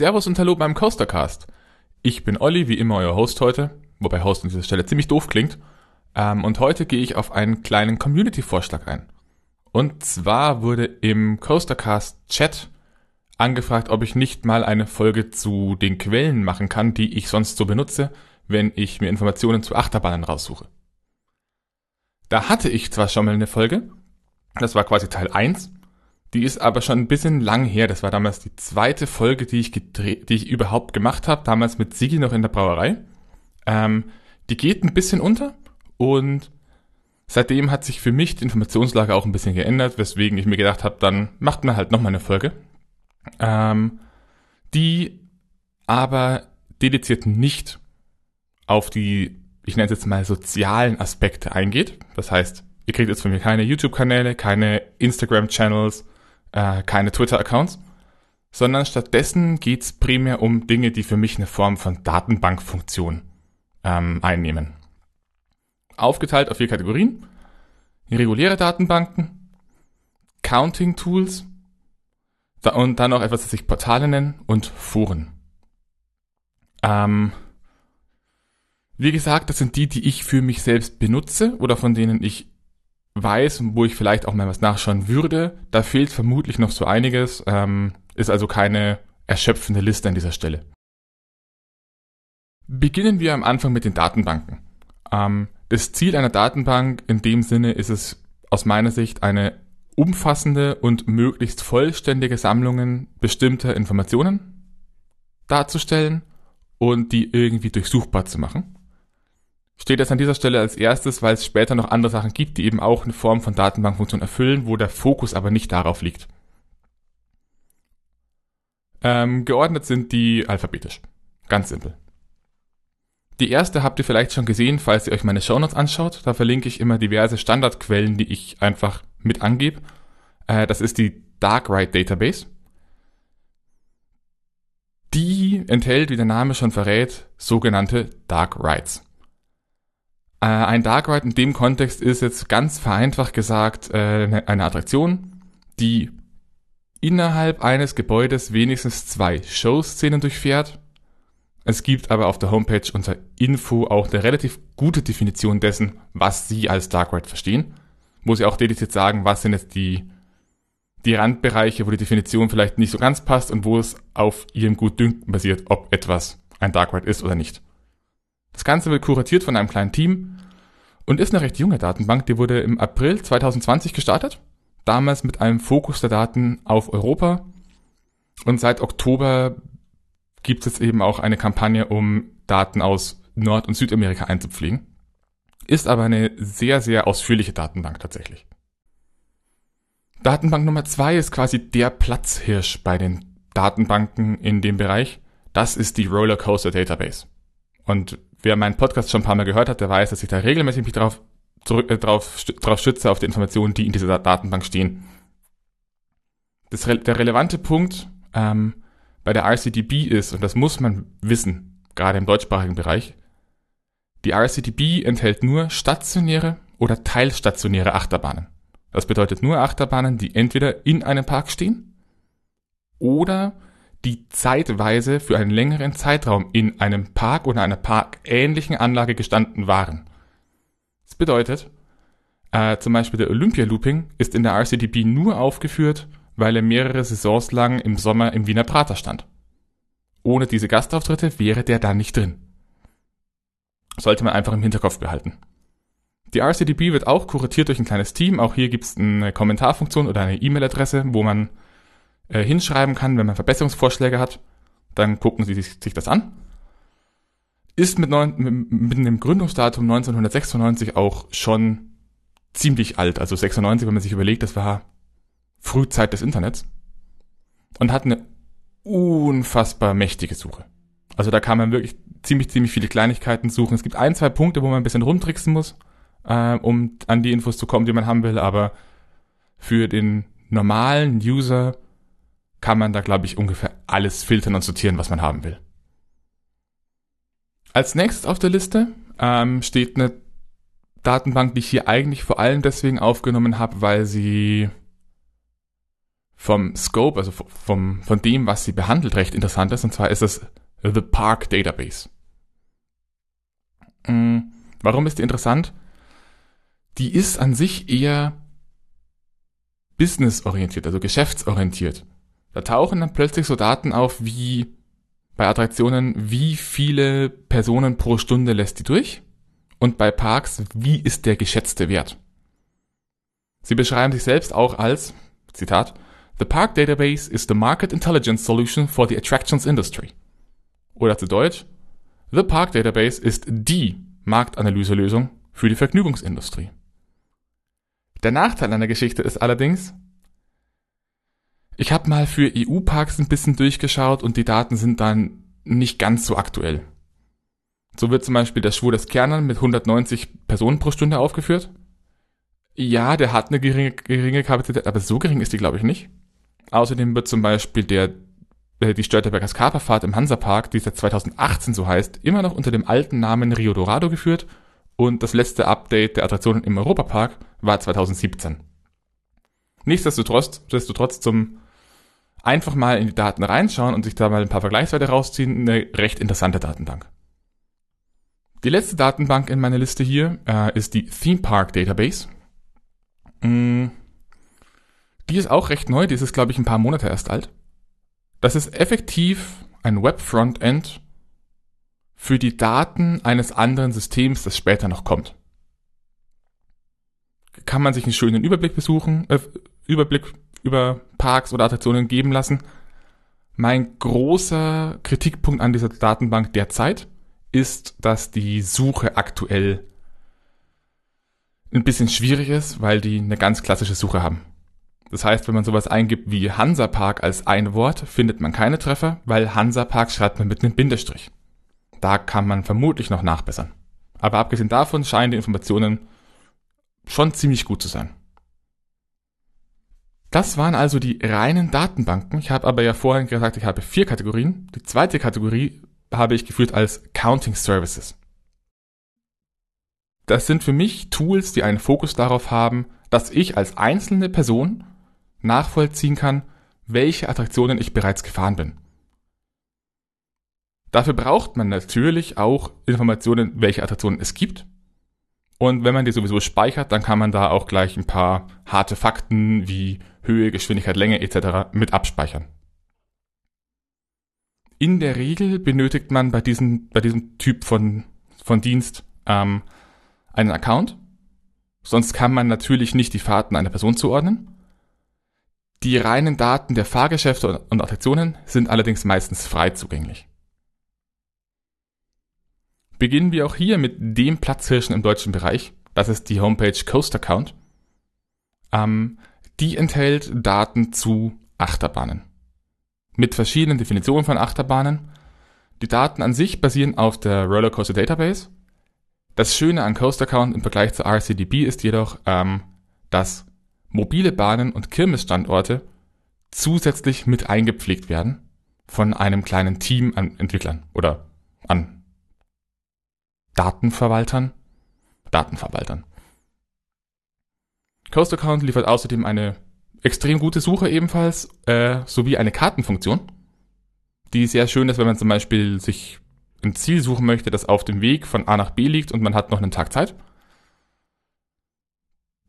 Servus und Hallo beim Coastercast. Ich bin Olli, wie immer euer Host heute, wobei Host an dieser Stelle ziemlich doof klingt. Ähm, und heute gehe ich auf einen kleinen Community-Vorschlag ein. Und zwar wurde im Coastercast-Chat angefragt, ob ich nicht mal eine Folge zu den Quellen machen kann, die ich sonst so benutze, wenn ich mir Informationen zu Achterbahnen raussuche. Da hatte ich zwar schon mal eine Folge, das war quasi Teil 1, die ist aber schon ein bisschen lang her. Das war damals die zweite Folge, die ich gedreht, die ich überhaupt gemacht habe, damals mit Sigi noch in der Brauerei. Ähm, die geht ein bisschen unter und seitdem hat sich für mich die Informationslage auch ein bisschen geändert, weswegen ich mir gedacht habe, dann macht man halt noch mal eine Folge, ähm, die aber dediziert nicht auf die, ich nenne es jetzt mal sozialen Aspekte eingeht. Das heißt, ihr kriegt jetzt von mir keine YouTube-Kanäle, keine Instagram-Channels, äh, keine Twitter-Accounts, sondern stattdessen geht's primär um Dinge, die für mich eine Form von Datenbankfunktion ähm, einnehmen. Aufgeteilt auf vier Kategorien. Reguläre Datenbanken, Counting-Tools und dann noch etwas, das sich Portale nennen und Foren. Ähm, wie gesagt, das sind die, die ich für mich selbst benutze oder von denen ich weiß, wo ich vielleicht auch mal was nachschauen würde. Da fehlt vermutlich noch so einiges, ähm, ist also keine erschöpfende Liste an dieser Stelle. Beginnen wir am Anfang mit den Datenbanken. Ähm, das Ziel einer Datenbank in dem Sinne ist es aus meiner Sicht eine umfassende und möglichst vollständige Sammlungen bestimmter Informationen darzustellen und die irgendwie durchsuchbar zu machen steht das an dieser Stelle als erstes, weil es später noch andere Sachen gibt, die eben auch eine Form von Datenbankfunktion erfüllen, wo der Fokus aber nicht darauf liegt. Ähm, geordnet sind die alphabetisch. Ganz simpel. Die erste habt ihr vielleicht schon gesehen, falls ihr euch meine Shownotes anschaut. Da verlinke ich immer diverse Standardquellen, die ich einfach mit angebe. Äh, das ist die Darkwrite Database. Die enthält, wie der Name schon verrät, sogenannte Dark Writes. Äh, ein Dark Ride in dem Kontext ist jetzt ganz vereinfacht gesagt äh, eine Attraktion, die innerhalb eines Gebäudes wenigstens zwei Show-Szenen durchfährt. Es gibt aber auf der Homepage unter Info auch eine relativ gute Definition dessen, was Sie als Dark Ride verstehen, wo Sie auch dediziert sagen, was sind jetzt die, die Randbereiche, wo die Definition vielleicht nicht so ganz passt und wo es auf Ihrem Gutdünken basiert, ob etwas ein Dark Ride ist oder nicht. Das Ganze wird kuratiert von einem kleinen Team und ist eine recht junge Datenbank. Die wurde im April 2020 gestartet. Damals mit einem Fokus der Daten auf Europa. Und seit Oktober gibt es eben auch eine Kampagne, um Daten aus Nord- und Südamerika einzupflegen. Ist aber eine sehr, sehr ausführliche Datenbank tatsächlich. Datenbank Nummer zwei ist quasi der Platzhirsch bei den Datenbanken in dem Bereich. Das ist die Rollercoaster Database. Und wer meinen Podcast schon ein paar Mal gehört hat, der weiß, dass ich da regelmäßig mich drauf, zurück, äh, drauf, drauf stütze, auf die Informationen, die in dieser Datenbank stehen. Das, der relevante Punkt ähm, bei der RCDB ist, und das muss man wissen, gerade im deutschsprachigen Bereich, die RCDB enthält nur stationäre oder teilstationäre Achterbahnen. Das bedeutet nur Achterbahnen, die entweder in einem Park stehen oder die zeitweise für einen längeren Zeitraum in einem Park oder einer parkähnlichen Anlage gestanden waren. Das bedeutet, äh, zum Beispiel der Olympia Looping ist in der RCDB nur aufgeführt, weil er mehrere Saisons lang im Sommer im Wiener Prater stand. Ohne diese Gastauftritte wäre der da nicht drin. Sollte man einfach im Hinterkopf behalten. Die RCDB wird auch kuratiert durch ein kleines Team. Auch hier gibt es eine Kommentarfunktion oder eine E-Mail-Adresse, wo man äh, hinschreiben kann, wenn man Verbesserungsvorschläge hat. Dann gucken Sie sich, sich das an. Ist mit, neun, mit dem Gründungsdatum 1996 auch schon ziemlich alt. Also 96, wenn man sich überlegt, das war Frühzeit des Internets. Und hat eine unfassbar mächtige Suche. Also da kann man wirklich ziemlich, ziemlich viele Kleinigkeiten suchen. Es gibt ein, zwei Punkte, wo man ein bisschen rumtricksen muss, äh, um an die Infos zu kommen, die man haben will, aber für den normalen User kann man da, glaube ich, ungefähr alles filtern und sortieren, was man haben will. Als nächstes auf der Liste ähm, steht eine Datenbank, die ich hier eigentlich vor allem deswegen aufgenommen habe, weil sie vom Scope, also vom, von dem, was sie behandelt, recht interessant ist. Und zwar ist es The Park Database. Hm, warum ist die interessant? Die ist an sich eher businessorientiert, also geschäftsorientiert. Da tauchen dann plötzlich so Daten auf wie bei Attraktionen, wie viele Personen pro Stunde lässt die durch? Und bei Parks, wie ist der geschätzte Wert? Sie beschreiben sich selbst auch als, Zitat, The Park Database is the market intelligence solution for the attractions industry. Oder zu Deutsch, The Park Database ist die Marktanalyselösung für die Vergnügungsindustrie. Der Nachteil an der Geschichte ist allerdings, ich habe mal für EU-Parks ein bisschen durchgeschaut und die Daten sind dann nicht ganz so aktuell. So wird zum Beispiel der Schwur des Kernern mit 190 Personen pro Stunde aufgeführt. Ja, der hat eine geringe, geringe Kapazität, aber so gering ist die, glaube ich, nicht. Außerdem wird zum Beispiel der, äh, die Störteberger Skaperfahrt im Hansapark, die seit 2018 so heißt, immer noch unter dem alten Namen Rio Dorado geführt und das letzte Update der Attraktionen im Europapark war 2017. Nichtsdestotrotz, nichtsdestotrotz zum einfach mal in die Daten reinschauen und sich da mal ein paar Vergleichswerte rausziehen, eine recht interessante Datenbank. Die letzte Datenbank in meiner Liste hier äh, ist die Theme Park Database. Mm, die ist auch recht neu, die ist, glaube ich, ein paar Monate erst alt. Das ist effektiv ein Web-Frontend für die Daten eines anderen Systems, das später noch kommt. Kann man sich einen schönen Überblick besuchen, äh, Überblick über Parks oder Attraktionen geben lassen. Mein großer Kritikpunkt an dieser Datenbank derzeit ist, dass die Suche aktuell ein bisschen schwierig ist, weil die eine ganz klassische Suche haben. Das heißt, wenn man sowas eingibt wie Hansapark als ein Wort, findet man keine Treffer, weil Hansapark schreibt man mit einem Bindestrich. Da kann man vermutlich noch nachbessern. Aber abgesehen davon scheinen die Informationen schon ziemlich gut zu sein. Das waren also die reinen Datenbanken. Ich habe aber ja vorhin gesagt, ich habe vier Kategorien. Die zweite Kategorie habe ich geführt als Counting Services. Das sind für mich Tools, die einen Fokus darauf haben, dass ich als einzelne Person nachvollziehen kann, welche Attraktionen ich bereits gefahren bin. Dafür braucht man natürlich auch Informationen, welche Attraktionen es gibt. Und wenn man die sowieso speichert, dann kann man da auch gleich ein paar harte Fakten wie Höhe, Geschwindigkeit, Länge etc. mit abspeichern. In der Regel benötigt man bei diesem, bei diesem Typ von, von Dienst ähm, einen Account. Sonst kann man natürlich nicht die Fahrten einer Person zuordnen. Die reinen Daten der Fahrgeschäfte und Attraktionen sind allerdings meistens frei zugänglich. Beginnen wir auch hier mit dem Platzhirschen im deutschen Bereich. Das ist die Homepage Coast Account. Ähm, die enthält Daten zu Achterbahnen. Mit verschiedenen Definitionen von Achterbahnen. Die Daten an sich basieren auf der Rollercoaster Database. Das Schöne an Coast Account im Vergleich zur RCDB ist jedoch, ähm, dass mobile Bahnen und Kirmesstandorte zusätzlich mit eingepflegt werden von einem kleinen Team an Entwicklern oder an Datenverwaltern. Datenverwaltern. Coast Account liefert außerdem eine extrem gute Suche ebenfalls, äh, sowie eine Kartenfunktion, die sehr schön ist, wenn man zum Beispiel sich ein Ziel suchen möchte, das auf dem Weg von A nach B liegt und man hat noch einen Tag Zeit.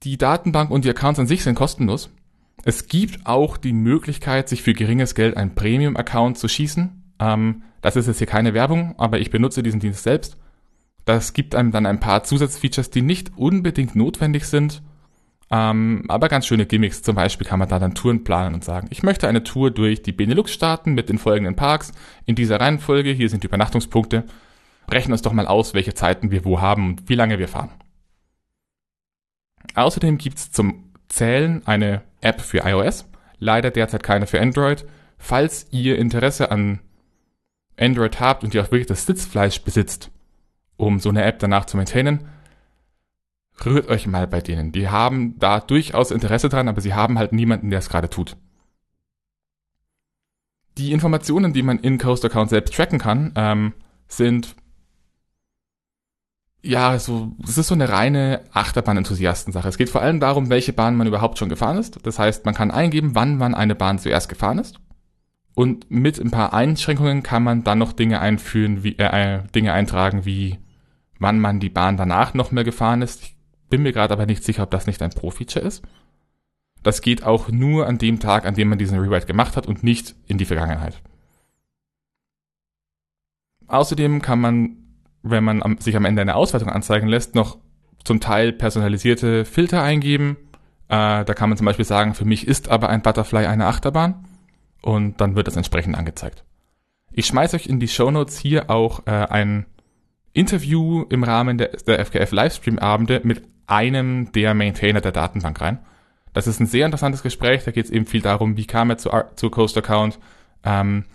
Die Datenbank und die Accounts an sich sind kostenlos. Es gibt auch die Möglichkeit, sich für geringes Geld ein Premium-Account zu schießen. Ähm, das ist jetzt hier keine Werbung, aber ich benutze diesen Dienst selbst. Das gibt einem dann ein paar Zusatzfeatures, die nicht unbedingt notwendig sind, ähm, aber ganz schöne Gimmicks. Zum Beispiel kann man da dann Touren planen und sagen, ich möchte eine Tour durch die Benelux-Staaten mit den folgenden Parks in dieser Reihenfolge. Hier sind die Übernachtungspunkte. Rechnen uns doch mal aus, welche Zeiten wir wo haben und wie lange wir fahren. Außerdem gibt's zum Zählen eine App für iOS, leider derzeit keine für Android. Falls ihr Interesse an Android habt und ihr auch wirklich das Sitzfleisch besitzt, um so eine App danach zu maintainen, rührt euch mal bei denen. Die haben da durchaus Interesse dran, aber sie haben halt niemanden, der es gerade tut. Die Informationen, die man in Coast Account selbst tracken kann, ähm, sind ja, so, es ist so eine reine Achterbahn-Enthusiasten-Sache. Es geht vor allem darum, welche Bahn man überhaupt schon gefahren ist. Das heißt, man kann eingeben, wann man eine Bahn zuerst gefahren ist. Und mit ein paar Einschränkungen kann man dann noch Dinge einführen, wie, äh, äh Dinge eintragen, wie wann man die Bahn danach noch mehr gefahren ist. Ich bin mir gerade aber nicht sicher, ob das nicht ein Pro-Feature ist. Das geht auch nur an dem Tag, an dem man diesen Rewrite gemacht hat und nicht in die Vergangenheit. Außerdem kann man wenn man sich am Ende eine Auswertung anzeigen lässt, noch zum Teil personalisierte Filter eingeben. Äh, da kann man zum Beispiel sagen, für mich ist aber ein Butterfly eine Achterbahn und dann wird das entsprechend angezeigt. Ich schmeiße euch in die Show Notes hier auch äh, ein Interview im Rahmen der, der FKF Livestream Abende mit einem der Maintainer der Datenbank rein. Das ist ein sehr interessantes Gespräch. Da geht es eben viel darum, wie kam er zu, zu Coast Account, ähm,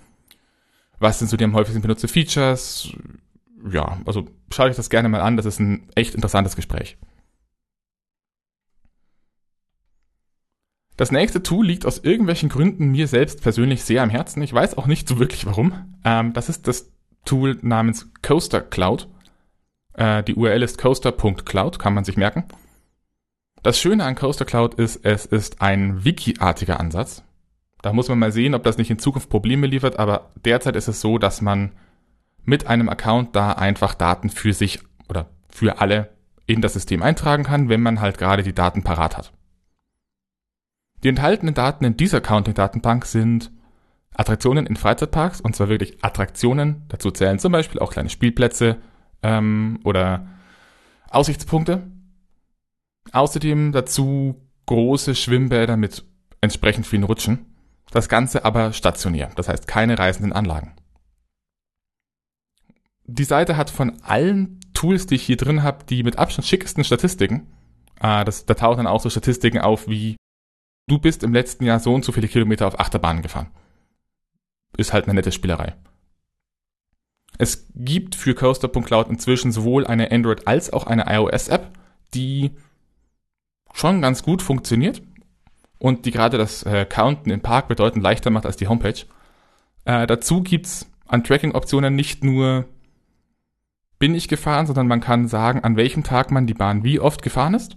was sind so die am häufigsten benutzte Features, ja, also schaut euch das gerne mal an. Das ist ein echt interessantes Gespräch. Das nächste Tool liegt aus irgendwelchen Gründen mir selbst persönlich sehr am Herzen. Ich weiß auch nicht so wirklich warum. Ähm, das ist das Tool namens Coaster Cloud. Äh, die URL ist coaster.cloud, kann man sich merken. Das Schöne an Coaster Cloud ist, es ist ein Wiki-artiger Ansatz. Da muss man mal sehen, ob das nicht in Zukunft Probleme liefert, aber derzeit ist es so, dass man mit einem Account da einfach Daten für sich oder für alle in das System eintragen kann, wenn man halt gerade die Daten parat hat. Die enthaltenen Daten in dieser Accounting-Datenbank sind Attraktionen in Freizeitparks, und zwar wirklich Attraktionen. Dazu zählen zum Beispiel auch kleine Spielplätze ähm, oder Aussichtspunkte. Außerdem dazu große Schwimmbäder mit entsprechend vielen Rutschen. Das Ganze aber stationär, das heißt keine reisenden Anlagen die Seite hat von allen Tools, die ich hier drin habe, die mit Abstand schickesten Statistiken. Äh, das, da tauchen dann auch so Statistiken auf wie du bist im letzten Jahr so und so viele Kilometer auf Achterbahnen gefahren. Ist halt eine nette Spielerei. Es gibt für Coaster.cloud inzwischen sowohl eine Android als auch eine iOS-App, die schon ganz gut funktioniert und die gerade das äh, Counten im Park bedeutend leichter macht als die Homepage. Äh, dazu gibt's an Tracking-Optionen nicht nur bin ich gefahren, sondern man kann sagen, an welchem Tag man die Bahn wie oft gefahren ist.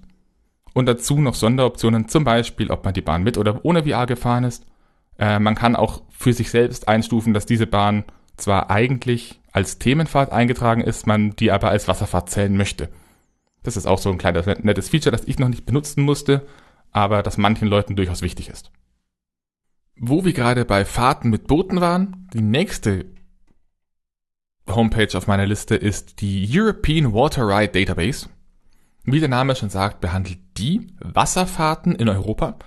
Und dazu noch Sonderoptionen, zum Beispiel, ob man die Bahn mit oder ohne VR gefahren ist. Äh, man kann auch für sich selbst einstufen, dass diese Bahn zwar eigentlich als Themenfahrt eingetragen ist, man die aber als Wasserfahrt zählen möchte. Das ist auch so ein kleines nettes Feature, das ich noch nicht benutzen musste, aber das manchen Leuten durchaus wichtig ist. Wo wir gerade bei Fahrten mit Booten waren, die nächste Homepage auf meiner Liste ist die European Water Ride Database. Wie der Name schon sagt, behandelt die Wasserfahrten in Europa.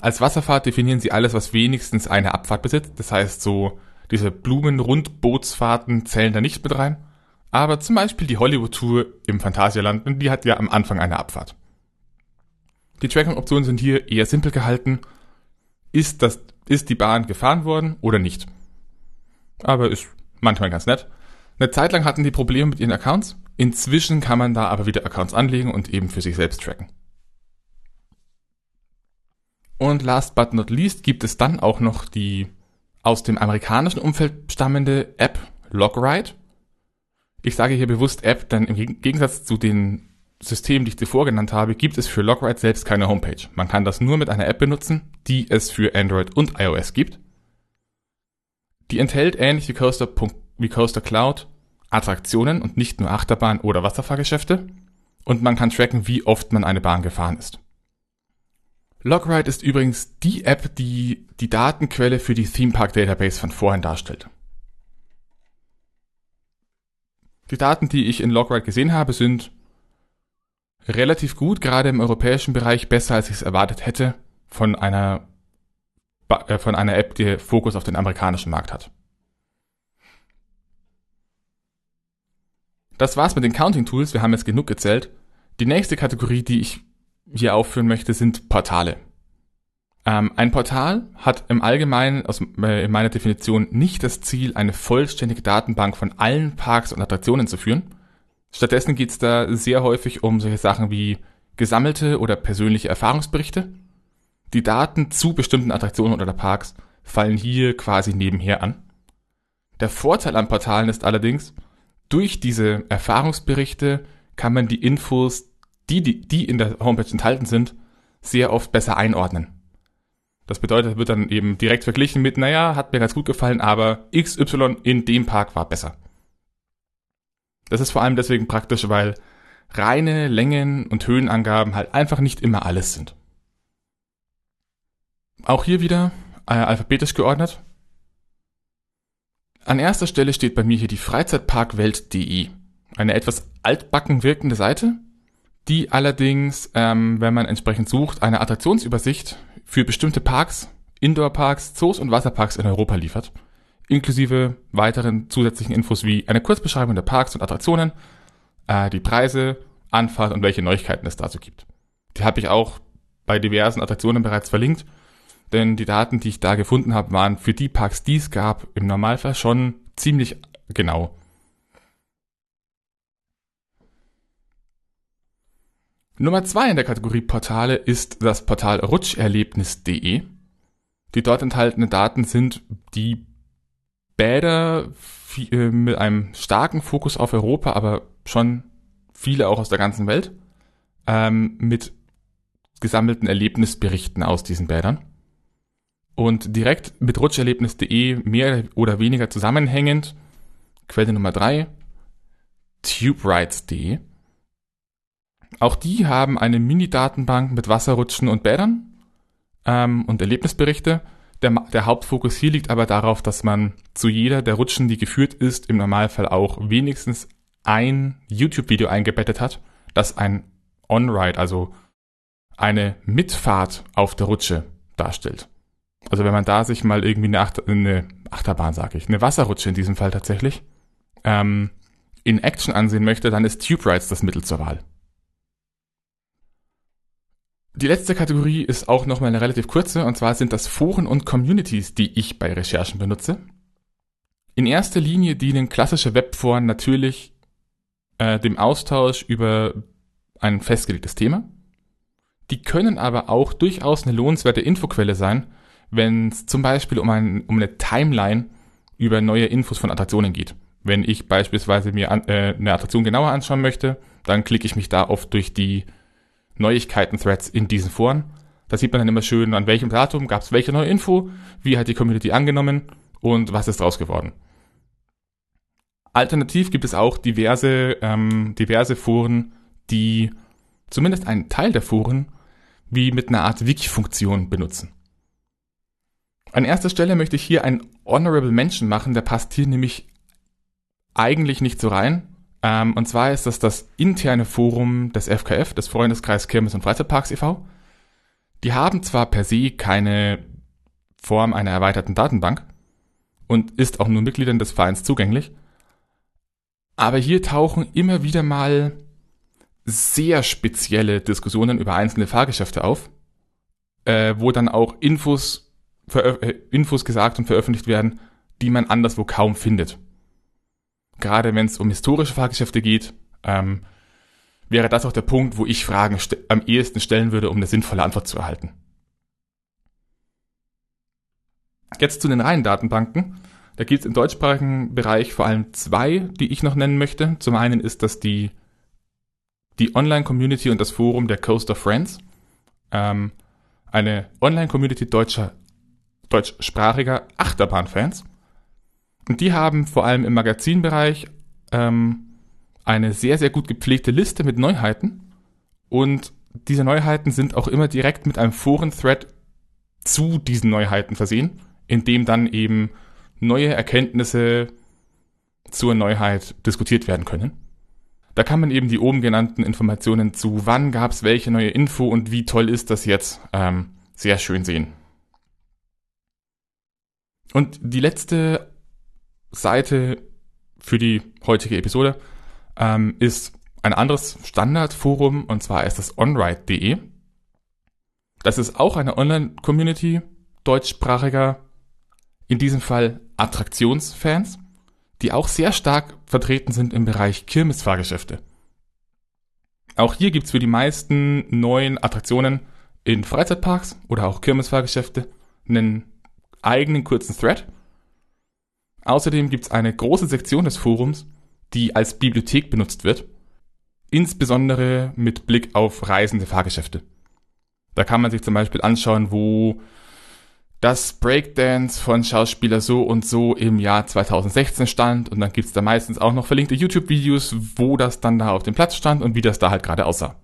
Als Wasserfahrt definieren sie alles, was wenigstens eine Abfahrt besitzt. Das heißt, so diese Blumenrundbootsfahrten zählen da nicht mit rein. Aber zum Beispiel die Hollywood-Tour im Phantasialand, die hat ja am Anfang eine Abfahrt. Die Tracking-Optionen sind hier eher simpel gehalten. Ist das, ist die Bahn gefahren worden oder nicht? Aber ist manchmal ganz nett. Eine Zeit lang hatten die Probleme mit ihren Accounts. Inzwischen kann man da aber wieder Accounts anlegen und eben für sich selbst tracken. Und last but not least gibt es dann auch noch die aus dem amerikanischen Umfeld stammende App Logride. Ich sage hier bewusst App, denn im Gegensatz zu den Systemen, die ich zuvor genannt habe, gibt es für Logride selbst keine Homepage. Man kann das nur mit einer App benutzen, die es für Android und iOS gibt. Die enthält ähnlich wie Coaster, wie Coaster Cloud Attraktionen und nicht nur Achterbahn- oder Wasserfahrgeschäfte. Und man kann tracken, wie oft man eine Bahn gefahren ist. Logride ist übrigens die App, die die Datenquelle für die Theme Park Database von vorhin darstellt. Die Daten, die ich in Logride gesehen habe, sind relativ gut, gerade im europäischen Bereich besser, als ich es erwartet hätte, von einer äh, von einer App, die Fokus auf den amerikanischen Markt hat. Das war's mit den Counting Tools. Wir haben jetzt genug gezählt. Die nächste Kategorie, die ich hier aufführen möchte, sind Portale. Ähm, ein Portal hat im Allgemeinen aus äh, in meiner Definition nicht das Ziel, eine vollständige Datenbank von allen Parks und Attraktionen zu führen. Stattdessen geht es da sehr häufig um solche Sachen wie gesammelte oder persönliche Erfahrungsberichte die Daten zu bestimmten Attraktionen oder Parks fallen hier quasi nebenher an. Der Vorteil an Portalen ist allerdings, durch diese Erfahrungsberichte kann man die Infos, die, die, die in der Homepage enthalten sind, sehr oft besser einordnen. Das bedeutet, wird dann eben direkt verglichen mit, naja, hat mir ganz gut gefallen, aber XY in dem Park war besser. Das ist vor allem deswegen praktisch, weil reine Längen- und Höhenangaben halt einfach nicht immer alles sind. Auch hier wieder äh, alphabetisch geordnet. An erster Stelle steht bei mir hier die Freizeitparkwelt.de. Eine etwas altbacken wirkende Seite, die allerdings, ähm, wenn man entsprechend sucht, eine Attraktionsübersicht für bestimmte Parks, Indoor-Parks, Zoos und Wasserparks in Europa liefert, inklusive weiteren zusätzlichen Infos wie eine Kurzbeschreibung der Parks und Attraktionen, äh, die Preise, Anfahrt und welche Neuigkeiten es dazu gibt. Die habe ich auch bei diversen Attraktionen bereits verlinkt, denn die Daten, die ich da gefunden habe, waren für die Parks, die es gab, im Normalfall schon ziemlich genau. Nummer zwei in der Kategorie Portale ist das Portal rutscherlebnis.de. Die dort enthaltenen Daten sind die Bäder äh, mit einem starken Fokus auf Europa, aber schon viele auch aus der ganzen Welt, ähm, mit gesammelten Erlebnisberichten aus diesen Bädern. Und direkt mit rutscherlebnis.de mehr oder weniger zusammenhängend, Quelle Nummer drei tuberides.de. Auch die haben eine Mini-Datenbank mit Wasserrutschen und Bädern ähm, und Erlebnisberichte. Der, der Hauptfokus hier liegt aber darauf, dass man zu jeder der Rutschen, die geführt ist, im Normalfall auch wenigstens ein YouTube-Video eingebettet hat, das ein On-Ride, also eine Mitfahrt auf der Rutsche darstellt. Also wenn man da sich mal irgendwie eine, Achter, eine Achterbahn, sage ich, eine Wasserrutsche in diesem Fall tatsächlich, ähm, in Action ansehen möchte, dann ist Tube Rides das Mittel zur Wahl. Die letzte Kategorie ist auch nochmal eine relativ kurze, und zwar sind das Foren und Communities, die ich bei Recherchen benutze. In erster Linie dienen klassische Webforen natürlich äh, dem Austausch über ein festgelegtes Thema. Die können aber auch durchaus eine lohnenswerte Infoquelle sein, wenn es zum Beispiel um, ein, um eine Timeline über neue Infos von Attraktionen geht. Wenn ich beispielsweise mir an, äh, eine Attraktion genauer anschauen möchte, dann klicke ich mich da oft durch die Neuigkeiten-Threads in diesen Foren. Da sieht man dann immer schön, an welchem Datum gab es welche neue Info, wie hat die Community angenommen und was ist draus geworden. Alternativ gibt es auch diverse, ähm, diverse Foren, die zumindest einen Teil der Foren wie mit einer Art Wiki-Funktion benutzen. An erster Stelle möchte ich hier einen Honorable Mention machen, der passt hier nämlich eigentlich nicht so rein, ähm, und zwar ist das das interne Forum des FKF, des Freundeskreis Kirmes und Freizeitparks e.V. Die haben zwar per se keine Form einer erweiterten Datenbank und ist auch nur Mitgliedern des Vereins zugänglich, aber hier tauchen immer wieder mal sehr spezielle Diskussionen über einzelne Fahrgeschäfte auf, äh, wo dann auch Infos, äh, Infos gesagt und veröffentlicht werden, die man anderswo kaum findet gerade wenn es um historische Fahrgeschäfte geht, ähm, wäre das auch der Punkt, wo ich Fragen am ehesten stellen würde, um eine sinnvolle Antwort zu erhalten. Jetzt zu den reinen Datenbanken. Da gibt es im deutschsprachigen Bereich vor allem zwei, die ich noch nennen möchte. Zum einen ist das die, die Online-Community und das Forum der Coast of Friends. Ähm, eine Online-Community deutscher, deutschsprachiger Achterbahnfans. Und die haben vor allem im Magazinbereich ähm, eine sehr, sehr gut gepflegte Liste mit Neuheiten. Und diese Neuheiten sind auch immer direkt mit einem Foren-Thread zu diesen Neuheiten versehen, in dem dann eben neue Erkenntnisse zur Neuheit diskutiert werden können. Da kann man eben die oben genannten Informationen zu wann gab es welche neue Info und wie toll ist das jetzt ähm, sehr schön sehen. Und die letzte Seite für die heutige Episode ähm, ist ein anderes Standardforum und zwar ist das onride.de. Das ist auch eine Online-Community deutschsprachiger, in diesem Fall Attraktionsfans, die auch sehr stark vertreten sind im Bereich Kirmesfahrgeschäfte. Auch hier gibt's für die meisten neuen Attraktionen in Freizeitparks oder auch Kirmesfahrgeschäfte einen eigenen kurzen Thread, Außerdem gibt es eine große Sektion des Forums, die als Bibliothek benutzt wird. Insbesondere mit Blick auf reisende Fahrgeschäfte. Da kann man sich zum Beispiel anschauen, wo das Breakdance von Schauspieler so und so im Jahr 2016 stand und dann gibt's da meistens auch noch verlinkte YouTube-Videos, wo das dann da auf dem Platz stand und wie das da halt gerade aussah.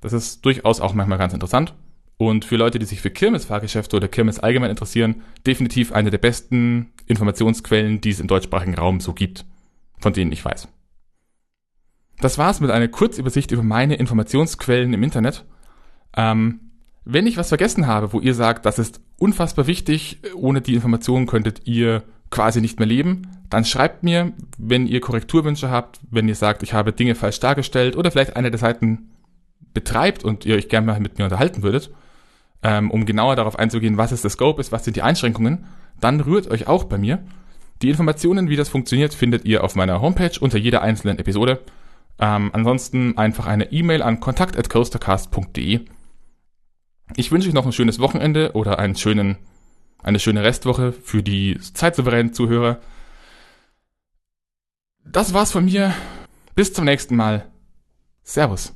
Das ist durchaus auch manchmal ganz interessant und für Leute, die sich für Kirmesfahrgeschäfte oder Kirmes allgemein interessieren, definitiv eine der besten Informationsquellen, die es im deutschsprachigen Raum so gibt, von denen ich weiß. Das war's mit einer Kurzübersicht über meine Informationsquellen im Internet. Ähm, wenn ich was vergessen habe, wo ihr sagt, das ist unfassbar wichtig, ohne die Informationen könntet ihr quasi nicht mehr leben, dann schreibt mir, wenn ihr Korrekturwünsche habt, wenn ihr sagt, ich habe Dinge falsch dargestellt oder vielleicht eine der Seiten betreibt und ihr euch gerne mal mit mir unterhalten würdet, ähm, um genauer darauf einzugehen, was ist der Scope ist, was sind die Einschränkungen, dann rührt euch auch bei mir. Die Informationen, wie das funktioniert, findet ihr auf meiner Homepage unter jeder einzelnen Episode. Ähm, ansonsten einfach eine E-Mail an kontakt@coastercast.de ich wünsche euch noch ein schönes Wochenende oder einen schönen, eine schöne Restwoche für die zeitsouveränen Zuhörer. Das war's von mir. Bis zum nächsten Mal. Servus.